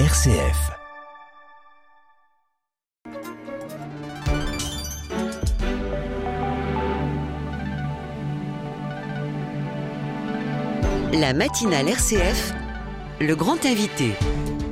RCF. La matinale RCF, le grand invité.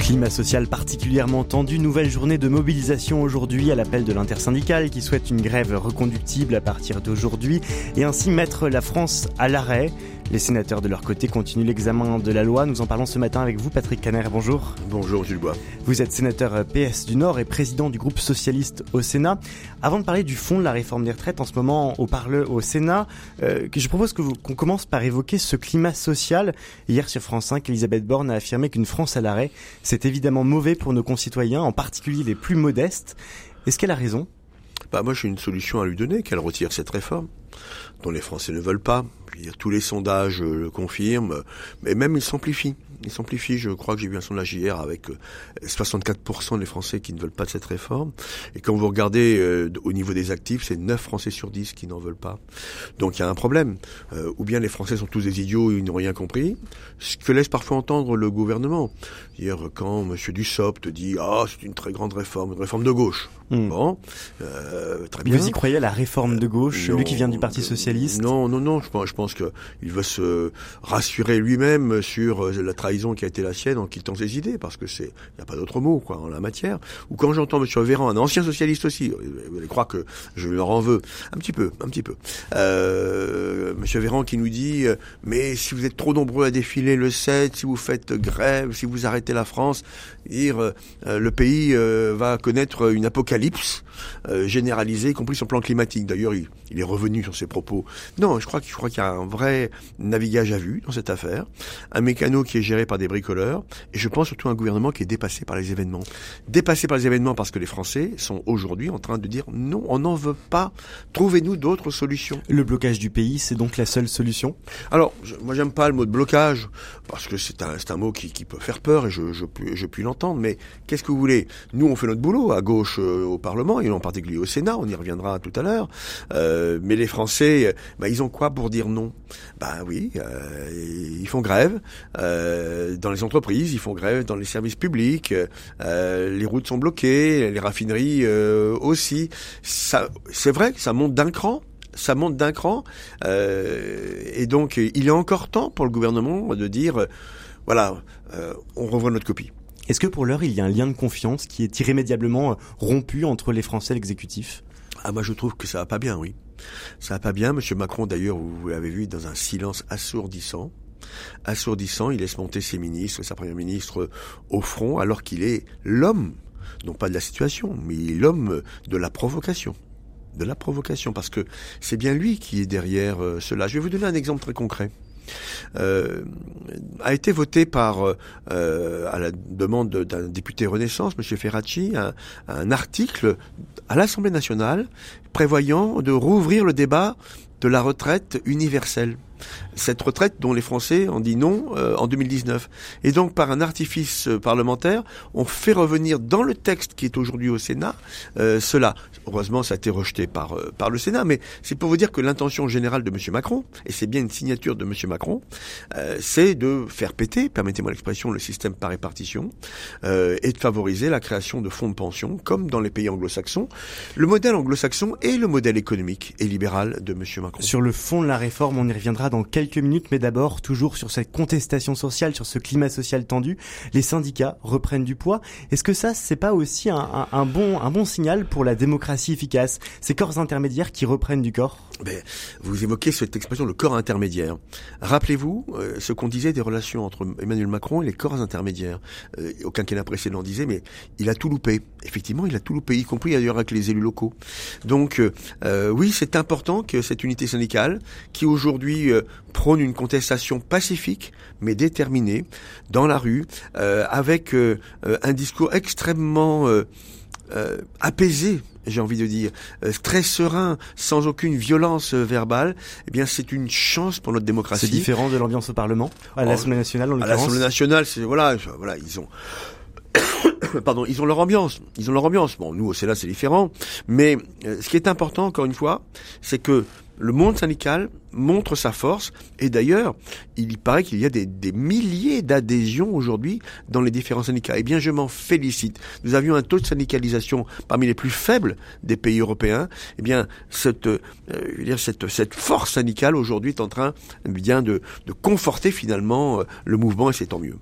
Climat social particulièrement tendu, nouvelle journée de mobilisation aujourd'hui à l'appel de l'intersyndicale qui souhaite une grève reconductible à partir d'aujourd'hui et ainsi mettre la France à l'arrêt. Les sénateurs de leur côté continuent l'examen de la loi. Nous en parlons ce matin avec vous, Patrick Caner. Bonjour. Bonjour, Gilles Bois. Vous êtes sénateur PS du Nord et président du groupe socialiste au Sénat. Avant de parler du fond de la réforme des retraites, en ce moment au parle au Sénat, euh, je propose que qu'on commence par évoquer ce climat social. Hier sur France 5, Elisabeth Borne a affirmé qu'une France à l'arrêt, c'est évidemment mauvais pour nos concitoyens, en particulier les plus modestes. Est-ce qu'elle a raison? Bah moi j'ai une solution à lui donner, qu'elle retire cette réforme, dont les Français ne veulent pas. tous les sondages le confirment, mais même ils s'amplifient. Ils s'amplifient. Je crois que j'ai vu un sondage hier avec 64% euh, des Français qui ne veulent pas de cette réforme. Et quand vous regardez euh, au niveau des actifs, c'est 9 Français sur 10 qui n'en veulent pas. Donc il y a un problème. Euh, ou bien les Français sont tous des idiots, ils n'ont rien compris. Ce que laisse parfois entendre le gouvernement. Hier, quand M. Dussopt dit « Ah, c'est une très grande réforme, une réforme de gauche hmm. Bon, très bien. Vous y croyez à la réforme de gauche, lui qui vient du Parti Socialiste? Non, non, non. Je pense, je pense qu'il veut se rassurer lui-même sur la trahison qui a été la sienne en quittant ses idées, parce que c'est, il n'y a pas d'autre mot, quoi, en la matière. Ou quand j'entends Monsieur Véran, un ancien socialiste aussi, vous allez croire que je leur en veux, un petit peu, un petit peu. Euh, Monsieur Véran qui nous dit, euh, mais si vous êtes trop nombreux à défiler le 7, si vous faites grève, si vous arrêtez la France, dire, euh, le pays euh, va connaître une apocalypse généralisée, y compris sur le plan climatique. D'ailleurs, il, il, est revenu sur ses propos. Non, je crois qu'il qu'il y a un vrai navigage à vue dans cette affaire, un mécano qui est géré par des bricoleurs, et je pense surtout à un gouvernement qui est dépassé par les événements. Dépassé par les événements parce que les Français sont aujourd'hui en train de dire non, on n'en veut pas, trouvez-nous d'autres solutions. Le blocage du pays, c'est donc la seule solution? Alors, je, moi j'aime pas le mot de blocage, parce que c'est un, un mot qui, qui, peut faire peur, et je, je, je puis l'entendre, mais qu'est-ce que vous voulez? Nous, on fait notre boulot, à gauche euh, au Parlement, et en particulier au Sénat, on y reviendra tout à l'heure, euh, mais les Français, bah, ils ont quoi pour dire non? Bah oui, euh, ils font grève, euh, dans les entreprises, ils font grève dans les services publics, euh, les routes sont bloquées, les raffineries euh, aussi. Ça, c'est vrai que ça monte d'un cran ça monte d'un cran. Euh, et donc, il est encore temps pour le gouvernement de dire, voilà, euh, on revoit notre copie. Est-ce que pour l'heure, il y a un lien de confiance qui est irrémédiablement rompu entre les Français et l'exécutif? Ah, moi, je trouve que ça va pas bien, oui. Ça va pas bien. Monsieur Macron, d'ailleurs, vous l'avez vu, dans un silence assourdissant assourdissant. Il laisse monter ses ministres, sa première ministre au front, alors qu'il est l'homme, non pas de la situation, mais l'homme de la provocation de la provocation, parce que c'est bien lui qui est derrière euh, cela. Je vais vous donner un exemple très concret. Euh, a été voté par, euh, à la demande d'un député Renaissance, M. Ferracci, un, un article à l'Assemblée nationale prévoyant de rouvrir le débat de la retraite universelle cette retraite dont les Français ont dit non euh, en 2019. Et donc, par un artifice euh, parlementaire, on fait revenir dans le texte qui est aujourd'hui au Sénat euh, cela. Heureusement, ça a été rejeté par, par le Sénat, mais c'est pour vous dire que l'intention générale de M. Macron, et c'est bien une signature de M. Macron, c'est de faire péter, permettez-moi l'expression, le système par répartition, et de favoriser la création de fonds de pension, comme dans les pays anglo-saxons. Le modèle anglo-saxon est le modèle économique et libéral de M. Macron. Sur le fond de la réforme, on y reviendra dans quelques minutes, mais d'abord, toujours sur cette contestation sociale, sur ce climat social tendu, les syndicats reprennent du poids. Est-ce que ça, c'est pas aussi un, bon, un bon signal pour la démocratie efficace Ces corps intermédiaires qui reprennent du corps? Ben, Vous évoquez cette expression, le corps intermédiaire. Rappelez-vous euh, ce qu'on disait des relations entre Emmanuel Macron et les corps intermédiaires. Euh, au quinquennat précédent, disait, mais il a tout loupé. Effectivement, il a tout loupé, y compris d'ailleurs avec les élus locaux. Donc, euh, euh oui, c'est important que cette unité syndicale, qui aujourd'hui euh, prône une contestation pacifique mais déterminée dans la rue, euh, avec euh, un discours extrêmement apaisé j'ai envie de dire, très serein, sans aucune violence verbale, eh bien c'est une chance pour notre démocratie. C'est différent de l'ambiance au Parlement, à l'Assemblée nationale en. À l'Assemblée nationale, c'est voilà, voilà, ils ont pardon, ils ont leur ambiance. Ils ont leur ambiance. Bon, nous au Sénat c'est différent, mais ce qui est important encore une fois, c'est que le monde syndical montre sa force. Et d'ailleurs, il paraît qu'il y a des, des milliers d'adhésions aujourd'hui dans les différents syndicats. Eh bien, je m'en félicite. Nous avions un taux de syndicalisation parmi les plus faibles des pays européens. Eh bien, cette, euh, je veux dire, cette, cette force syndicale aujourd'hui est en train bien de, de conforter finalement euh, le mouvement et c'est tant mieux.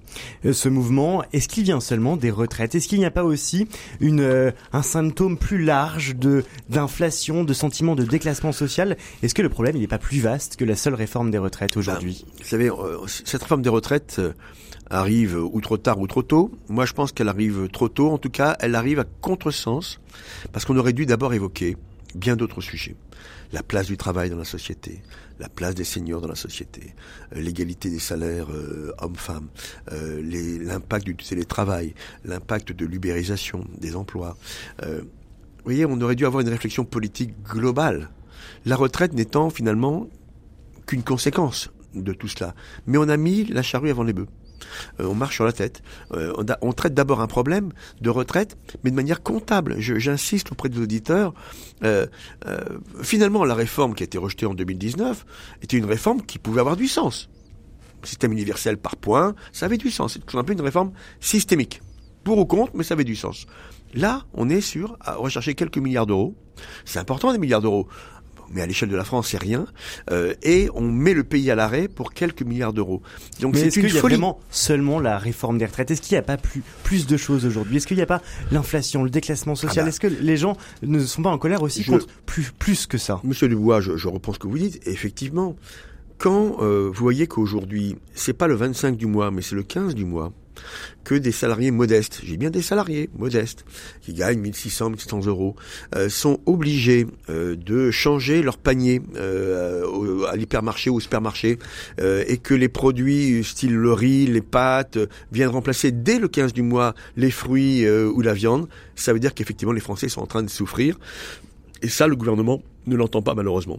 Euh, ce mouvement, est-ce qu'il vient seulement des retraites? Est-ce qu'il n'y a pas aussi une, un symptôme plus large de d'inflation, de sentiment de déclassement social? Est-ce que le problème il n'est pas plus vaste? Que la seule réforme des retraites aujourd'hui ben, Vous savez, euh, cette réforme des retraites euh, arrive ou trop tard ou trop tôt. Moi, je pense qu'elle arrive trop tôt. En tout cas, elle arrive à contresens parce qu'on aurait dû d'abord évoquer bien d'autres sujets. La place du travail dans la société, la place des seniors dans la société, euh, l'égalité des salaires hommes-femmes, l'impact du télétravail, l'impact de l'ubérisation des emplois. Vous voyez, on aurait dû avoir une réflexion politique globale. La retraite n'étant finalement qu'une conséquence de tout cela. Mais on a mis la charrue avant les bœufs. Euh, on marche sur la tête. Euh, on, traite d'abord un problème de retraite, mais de manière comptable. J'insiste auprès des auditeurs. Euh, finalement, la réforme qui a été rejetée en 2019 était une réforme qui pouvait avoir du sens. Système universel par point, ça avait du sens. C'est tout simplement une réforme systémique. Pour ou contre, mais ça avait du sens. Là, on est sur à rechercher quelques milliards d'euros. C'est important des milliards d'euros mais à l'échelle de la France, c'est rien. Euh, et on met le pays à l'arrêt pour quelques milliards d'euros. Donc c'est une qu'il y a vraiment seulement la réforme des retraites? Est-ce qu'il n'y a pas plus plus de choses aujourd'hui? Est-ce qu'il n'y a pas l'inflation, le déclassement social? ah bah. Est-ce que les gens ne sont pas en colère aussi je... contre plus plus que ça? Monsieur Dubois, je, je reprends ce que vous dites. Effectivement, quand euh, vous voyez qu'aujourd'hui, c'est pas le 25 du mois, mais c'est le 15 du mois, que des salariés modestes, j'ai bien des salariés modestes, qui gagnent 1600, 1700 euros, euh, sont obligés euh, de changer leur panier euh, à l'hypermarché ou au supermarché, et que les produits style le riz, les pâtes, viennent remplacer dès le 15 du mois les fruits ou la viande, ça veut dire qu'effectivement les Français sont en train de souffrir. Et ça, le gouvernement ne l'entend pas malheureusement.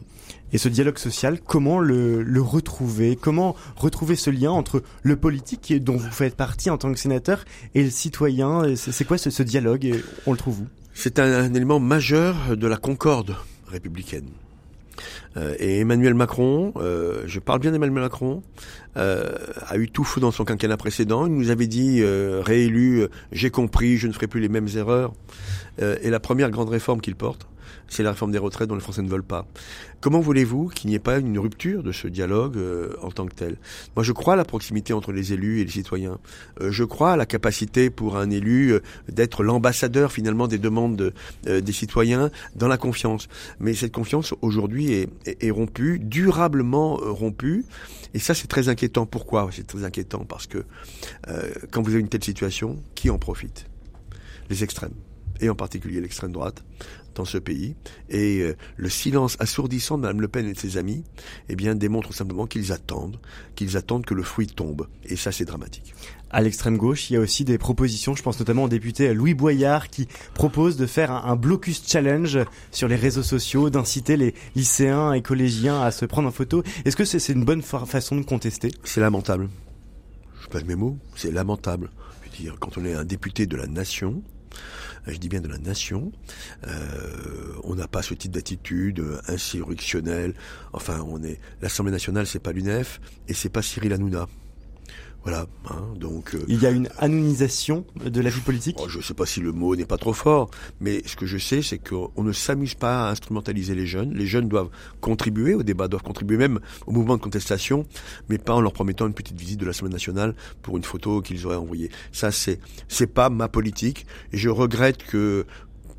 Et ce dialogue social, comment le, le, retrouver? Comment retrouver ce lien entre le politique dont vous faites partie en tant que sénateur et le citoyen? C'est quoi ce, ce, dialogue On le trouve où? C'est un, un, élément majeur de la concorde républicaine. Euh, et Emmanuel Macron, euh, je parle bien d'Emmanuel Macron, euh, a eu tout fou dans son quinquennat précédent. Il nous avait dit, réélu, j'ai compris, je ne ferai plus les mêmes erreurs. et la première grande réforme qu'il porte, c'est la réforme des retraites dont les Français ne veulent pas. Comment voulez-vous qu'il n'y ait pas une rupture de ce dialogue euh, en tant que tel? Moi, je crois à la proximité entre les élus et les citoyens. Euh, je crois à la capacité pour un élu euh, d'être l'ambassadeur finalement des demandes de, euh, des citoyens dans la confiance. Mais cette confiance aujourd'hui est, est, est, rompue, durablement rompue, et ça c'est très inquiétant. Pourquoi? C'est très inquiétant parce que quand vous avez une telle situation, qui en profite? Les extrêmes et en particulier l'extrême droite, dans ce pays. Et euh, le silence assourdissant de Mme Le Pen et de ses amis, eh bien, démontre simplement qu'ils attendent, qu'ils attendent que le fruit tombe. Et ça, c'est dramatique. À l'extrême gauche, il y a aussi des propositions. Je pense notamment au député Louis Boyard qui propose de faire un, un blocus challenge sur les réseaux sociaux, d'inciter les lycéens et collégiens à se prendre en photo. Est-ce que c'est est une bonne fa façon de contester? C'est lamentable. Je passe mes mots. C'est lamentable. Je veux dire, quand on est un député de la nation, je dis bien de la nation. Euh, on n'a pas ce type d'attitude insurrectionnelle. Enfin, on est l'Assemblée nationale, c'est pas l'UNEF et c'est pas Cyril Hanouna. Voilà. Hein, donc euh, il y a une anonisation de la vie politique? Oh, je ne sais pas si le mot n'est pas trop fort, mais ce que je sais, c'est qu'on ne s'amuse pas à instrumentaliser les jeunes. Les jeunes doivent contribuer au débat, doivent contribuer même au mouvement de contestation, mais pas en leur promettant une petite visite de l'Assemblée nationale pour une photo qu'ils auraient envoyée. Ça, c'est c'est pas ma politique, et je regrette que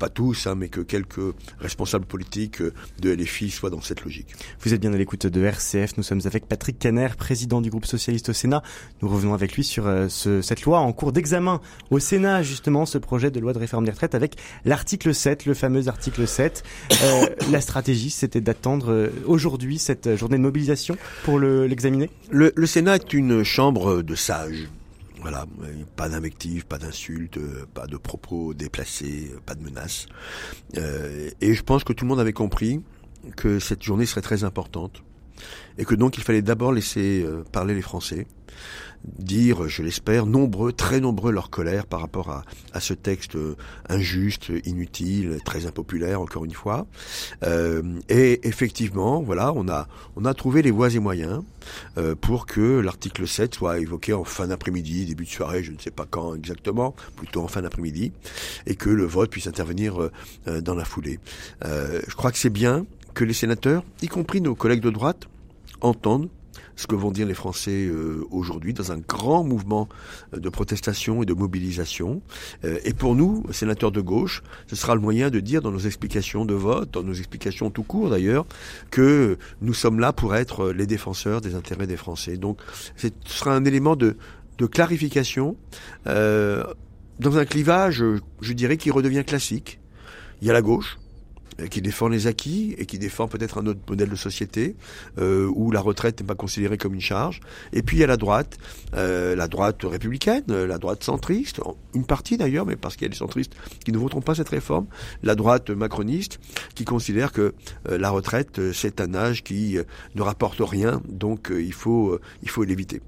pas tous, hein, mais que quelques responsables politiques de LFI soient dans cette logique. Vous êtes bien à l'écoute de RCF. Nous sommes avec Patrick Caner, président du groupe socialiste au Sénat. Nous revenons avec lui sur euh, ce, cette loi en cours d'examen au Sénat, justement, ce projet de loi de réforme des retraites avec l'article 7, le fameux article 7. Euh, la stratégie, c'était d'attendre euh, aujourd'hui cette journée de mobilisation pour l'examiner? Le, le Sénat est une chambre de sages. Voilà, pas d'invectives, pas d'insultes, pas de propos déplacés, pas de menaces. Euh, et je pense que tout le monde avait compris que cette journée serait très importante et que donc il fallait d'abord laisser parler les Français dire, je l'espère, nombreux, très nombreux leur colère par rapport à, ce texte injuste, inutile, très impopulaire, encore une fois. Euh, et effectivement, voilà, on a, on a trouvé les voies et moyens euh, pour que l'article 7 soit évoqué en fin d'après-midi, début de soirée, je ne sais pas quand exactement, plutôt en fin d'après-midi, et que le vote puisse intervenir euh, dans la foulée. Euh, je crois que c'est bien que les sénateurs, y compris nos collègues de droite, entendent ce que vont dire les Français euh, aujourd'hui dans un grand mouvement euh, de protestation et de mobilisation. Euh, et pour nous, sénateurs de gauche, ce sera le moyen de dire dans nos explications de vote, dans nos explications tout court d'ailleurs, que nous sommes là pour être les défenseurs des intérêts des Français. Donc ce sera un élément de, de clarification dans un clivage, je dirais, qui redevient classique. Il y a la gauche, euh, qui défend les acquis et qui défend peut-être un autre modèle de société euh, où la retraite n'est pas considérée comme une charge. Et puis il y a la droite, euh, la droite républicaine, la droite centriste, une partie d'ailleurs, mais parce qu'il y a des centristes qui ne voteront pas cette réforme, la droite macroniste qui considère que euh, la retraite c'est un âge qui ne rapporte rien, donc il faut il faut l'éviter.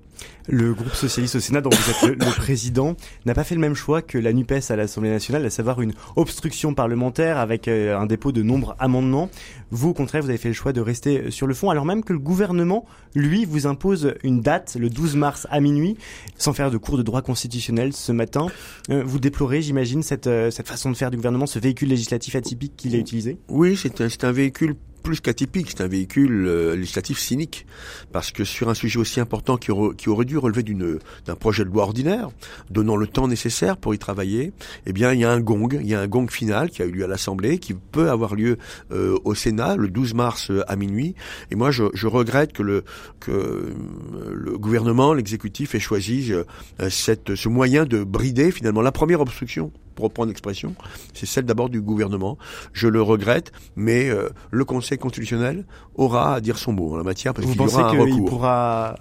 Le groupe socialiste au Sénat, dont vous êtes le, président, n'a pas fait le même choix que la NUPES à l'Assemblée nationale, à savoir une obstruction parlementaire avec euh, un dépôt de nombreux amendements. Vous, au contraire, vous avez fait le choix de rester sur le fond, alors même que le gouvernement, lui, vous impose une date, le 12 mars à minuit, sans faire de cours de droit constitutionnel ce matin. Euh, vous déplorez, j'imagine, cette, euh, cette façon de faire du gouvernement, ce véhicule législatif atypique qu'il a utilisé? Oui, c'est un, un véhicule plus qu'atypique, c'est un véhicule euh, législatif cynique, parce que sur un sujet aussi important qui, aurait dû relever d'un projet de loi ordinaire, donnant le temps nécessaire pour y travailler, eh bien il y a un gong, il y a un gong final qui a eu lieu à l'Assemblée, qui peut avoir lieu euh, au Sénat le 12 mars euh, à minuit. Et moi je, regrette que le gouvernement, l'exécutif ait choisi ce moyen de brider finalement la première obstruction reprendre l'expression, c'est celle d'abord du gouvernement. Je le regrette, mais euh, le Conseil constitutionnel aura à dire son mot en la matière parce qu'il y aura un recours. Pourra...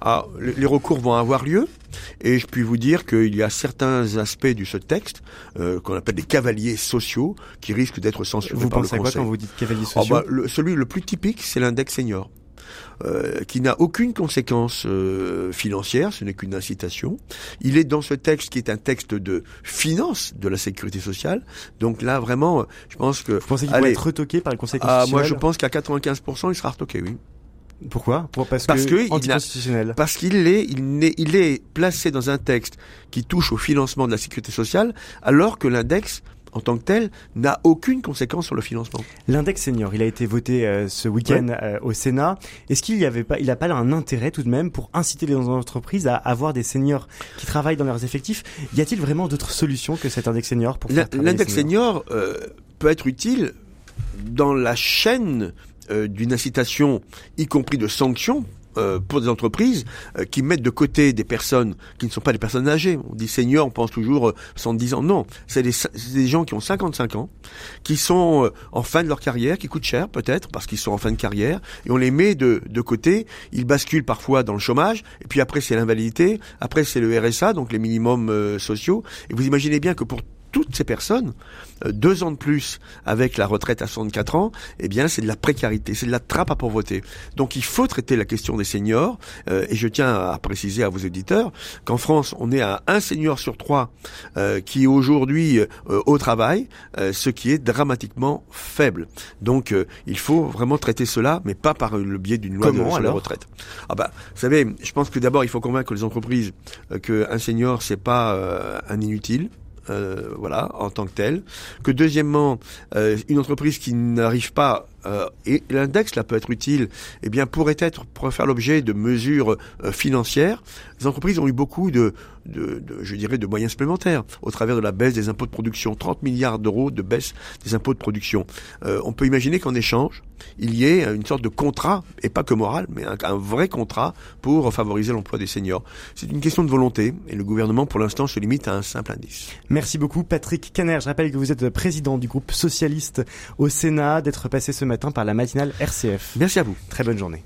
Ah, les, recours vont avoir lieu et je puis vous dire qu'il y a certains aspects de ce texte euh, qu'on appelle des cavaliers sociaux qui risquent d'être censurés vous par le Conseil. Vous pensez quoi quand vous dites cavaliers ah, sociaux? bah, Celui le plus typique, c'est l'index senior. Euh, qui n'a aucune conséquence euh, financière, ce n'est qu'une incitation. Il est dans ce texte qui est un texte de finance de la sécurité sociale. Donc là, vraiment, je pense que... Vous pensez qu'il pourrait être retoqué par le Conseil constitutionnel ah, Moi, je pense qu'à 95%, il sera retoqué, oui. Pourquoi? Parce, parce que, que Parce qu'il est, il est, il est placé dans un texte qui touche au financement de la sécurité sociale, alors que l'index en tant que tel n'a aucune conséquence sur le financement. L'index senior, il a été voté euh, ce week-end euh, au Sénat. Est-ce qu'il y avait pas, il a pas un intérêt tout de même pour inciter les entreprises à avoir des seniors qui travaillent dans leurs effectifs? Y a-t-il vraiment d'autres solutions que cet index senior pour L'index senior euh, peut être utile dans la chaîne d'une incitation, y compris de sanctions euh, pour des entreprises euh, qui mettent de côté des personnes qui ne sont pas des personnes âgées. On dit seniors, on pense toujours 110 euh, ans. Non, c'est des, des, gens qui ont 55 ans, qui sont en fin de leur carrière, qui coûtent cher peut-être parce qu'ils sont en fin de carrière, et on les met de, de côté. Ils basculent parfois dans le chômage, et puis après c'est l'invalidité, après c'est le RSA, donc les minimums sociaux. Et vous imaginez bien que pour toutes ces personnes, euh, deux ans de plus avec la retraite à 64 ans, eh bien c'est de la précarité, c'est de la trappe à pauvreté. Donc il faut traiter la question des seniors, euh, et je tiens à préciser à vos éditeurs qu'en France, on est à un senior sur trois euh, qui est aujourd'hui au travail, ce qui est dramatiquement faible. Donc il faut vraiment traiter cela, mais pas par le biais d'une loi de, sur la retraite. Ah bah, vous savez, je pense que d'abord il faut convaincre les entreprises qu'un senior c'est pas un inutile euh, voilà, en tant que tel. Que deuxièmement, euh, une entreprise qui n'arrive pas euh, et l'index là peut être utile, eh bien pourrait être pourrait faire l'objet de mesures euh, financières. Les entreprises ont eu beaucoup de, de, de, je dirais, de moyens supplémentaires au travers de la baisse des impôts de production, 30 milliards d'euros de baisse des impôts de production. Euh, on peut imaginer qu'en échange, il y ait une sorte de contrat, et pas que moral, mais un, un vrai contrat pour favoriser l'emploi des seniors. C'est une question de volonté, et le gouvernement, pour l'instant, se limite à un simple indice. Merci beaucoup, Patrick Caner. Je rappelle que vous êtes président du groupe socialiste au Sénat, d'être passé ce matin par la matinale RCF. Merci à vous. Très bonne journée.